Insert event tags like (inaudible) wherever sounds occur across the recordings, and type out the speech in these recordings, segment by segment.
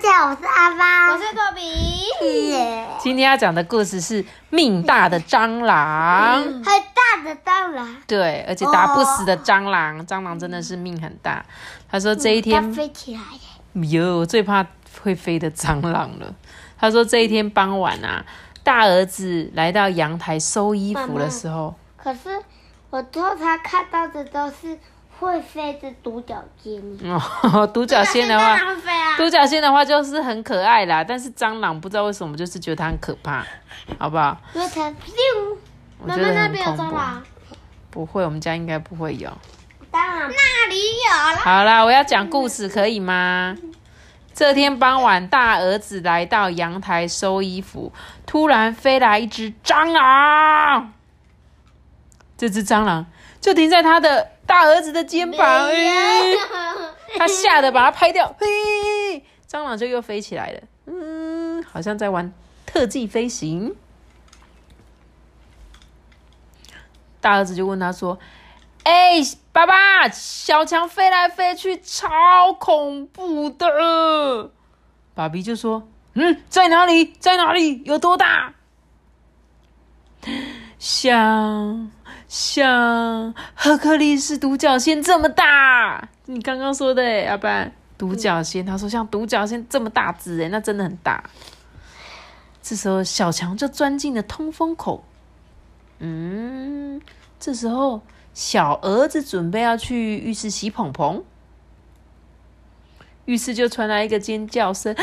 家好，我是阿发，我是豆比。耶，今天要讲的故事是命大的蟑螂，很大的蟑螂，对，而且打不死的蟑螂，蟑螂真的是命很大。他说这一它天，飞起来了，哟，我最怕会飞的蟑螂了。他说这一天傍晚啊，大儿子来到阳台收衣服的时候，可是我通常看到的都是会飞的独角仙，哦，(laughs) 独角仙的话！独角仙的话就是很可爱啦，但是蟑螂不知道为什么就是觉得它很可怕，好不好？因为它咻，我觉得很妈妈那边有恐怖。蟑螂，不会，我们家应该不会有。当然那里有啦。好啦，我要讲故事，可以吗？这天傍晚，大儿子来到阳台收衣服，突然飞来一只蟑螂。这只蟑螂就停在他的大儿子的肩膀，诶他吓得把它拍掉，嘿，蟑螂就又飞起来了，嗯，好像在玩特技飞行。大儿子就问他说：“哎、爸爸，小强飞来飞去，超恐怖的。”爸比就说：“嗯，在哪里？在哪里？有多大？”像像赫克力士独角仙这么大，你刚刚说的哎，阿班。独角仙，他说像独角仙这么大只哎，那真的很大。这时候小强就钻进了通风口，嗯，这时候小儿子准备要去浴室洗蓬蓬，浴室就传来一个尖叫声：“爸比，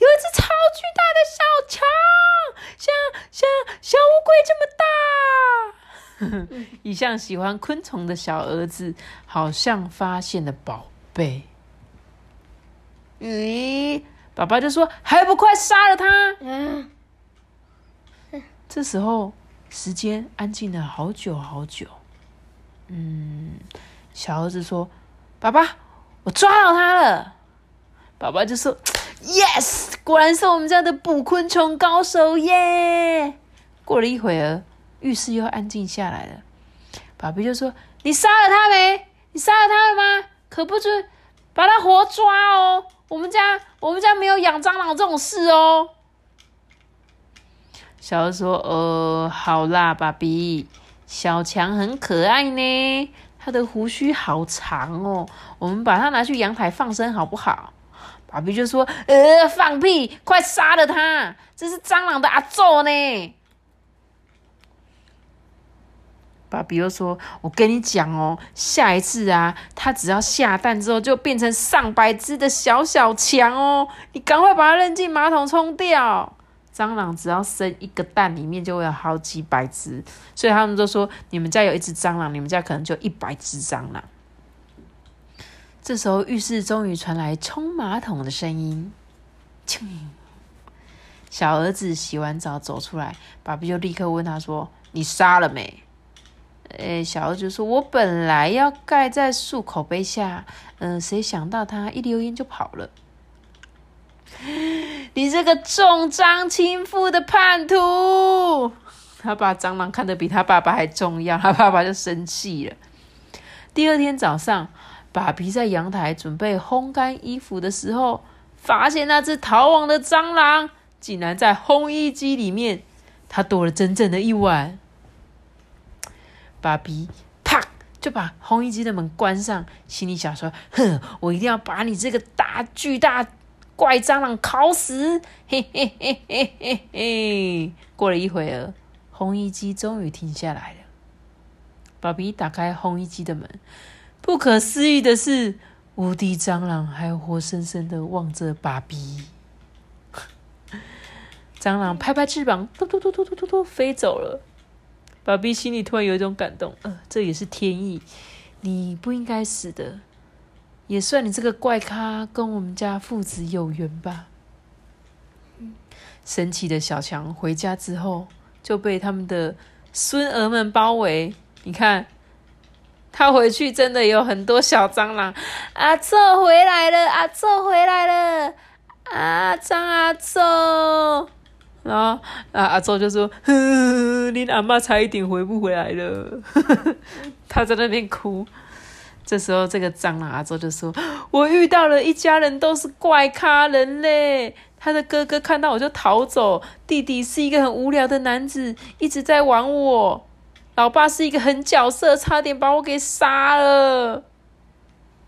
有一只超巨大的小强，像像小乌龟这么大。” (laughs) 一向喜欢昆虫的小儿子好像发现了宝贝。咦，爸爸就说：“还不快杀了他！”嗯，这时候时间安静了好久好久。嗯，小儿子说：“爸爸，我抓到它了。”爸爸就说：“Yes，果然是我们家的捕昆虫高手耶！”过了一会儿，浴室又安静下来了。爸比就说：“你杀了他没？你杀了他了吗？可不准把他活抓哦！我们家我们家没有养蟑螂这种事哦。”小二说：“呃，好啦，爸比，小强很可爱呢，他的胡须好长哦，我们把它拿去阳台放生好不好？”爸比就说：“呃，放屁，快杀了他！这是蟑螂的阿宙呢。”爸比又说：“我跟你讲哦，下一次啊，它只要下蛋之后就变成上百只的小小强哦，你赶快把它扔进马桶冲掉。”蟑螂只要生一个蛋，里面就会有好几百只，所以他们都说你们家有一只蟑螂，你们家可能就一百只蟑螂。这时候浴室终于传来冲马桶的声音，小儿子洗完澡走出来，爸比就立刻问他说：“你杀了没？”诶，小儿子说：“我本来要盖在漱口杯下，嗯、谁想到他一溜烟就跑了。”你这个重蟑轻负的叛徒！他把蟑螂看得比他爸爸还重要，他爸爸就生气了。第二天早上，爸比在阳台准备烘干衣服的时候，发现那只逃亡的蟑螂竟然在烘衣机里面，它躲了整整的一晚。爸比啪就把烘衣机的门关上，心里想说：“哼，我一定要把你这个大巨大怪蟑螂烤死！”嘿嘿嘿嘿嘿嘿。过了一会儿，烘衣机终于停下来了。爸比打开烘衣机的门，不可思议的是，无敌蟑螂还活生生的望着爸比。(laughs) 蟑螂拍拍翅膀，嘟嘟嘟嘟嘟嘟嘟飞走了。爸比心里突然有一种感动，呃，这也是天意，你不应该死的，也算你这个怪咖跟我们家父子有缘吧。神奇的小强回家之后就被他们的孙儿们包围，你看，他回去真的有很多小蟑螂。阿宙回来了，阿宙回来了，啊，张阿宙。然后啊，阿周就说：“ (laughs) 呵，你阿妈差一点回不回来了。(laughs) ”他在那边哭。这时候，这个蟑螂阿周就说：“我遇到了一家人都是怪咖人嘞。他的哥哥看到我就逃走，弟弟是一个很无聊的男子，一直在玩我。老爸是一个狠角色，差点把我给杀了。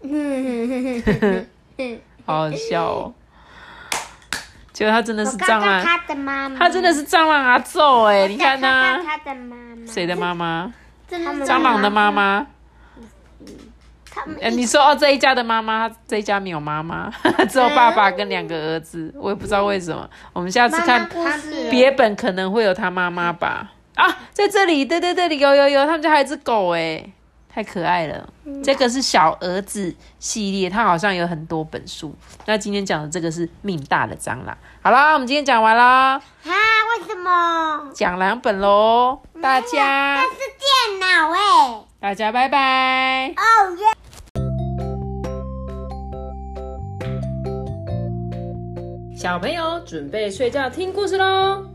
(laughs) 好好笑哦！结果他真的是我蟑螂，看看他的妈妈，他真的是蟑螂阿宙哎！你看他，他，的妈妈，谁的妈妈？蟑螂的妈妈。他们哎，你说哦，这一家的妈妈，他这一家没有妈妈，(laughs) 只有爸爸跟两个儿子，我也不知道为什么。我们下次看别本可能会有他妈妈吧？啊，在这里，对对对，有有有，他们家还有一只狗哎，太可爱了。这个是小儿子系列，它好像有很多本书。那今天讲的这个是命大的蟑螂。好啦，我们今天讲完啦，啊？为什么？讲两本喽，大家那是电脑哎、大家拜拜。哦耶！小朋友准备睡觉听故事喽。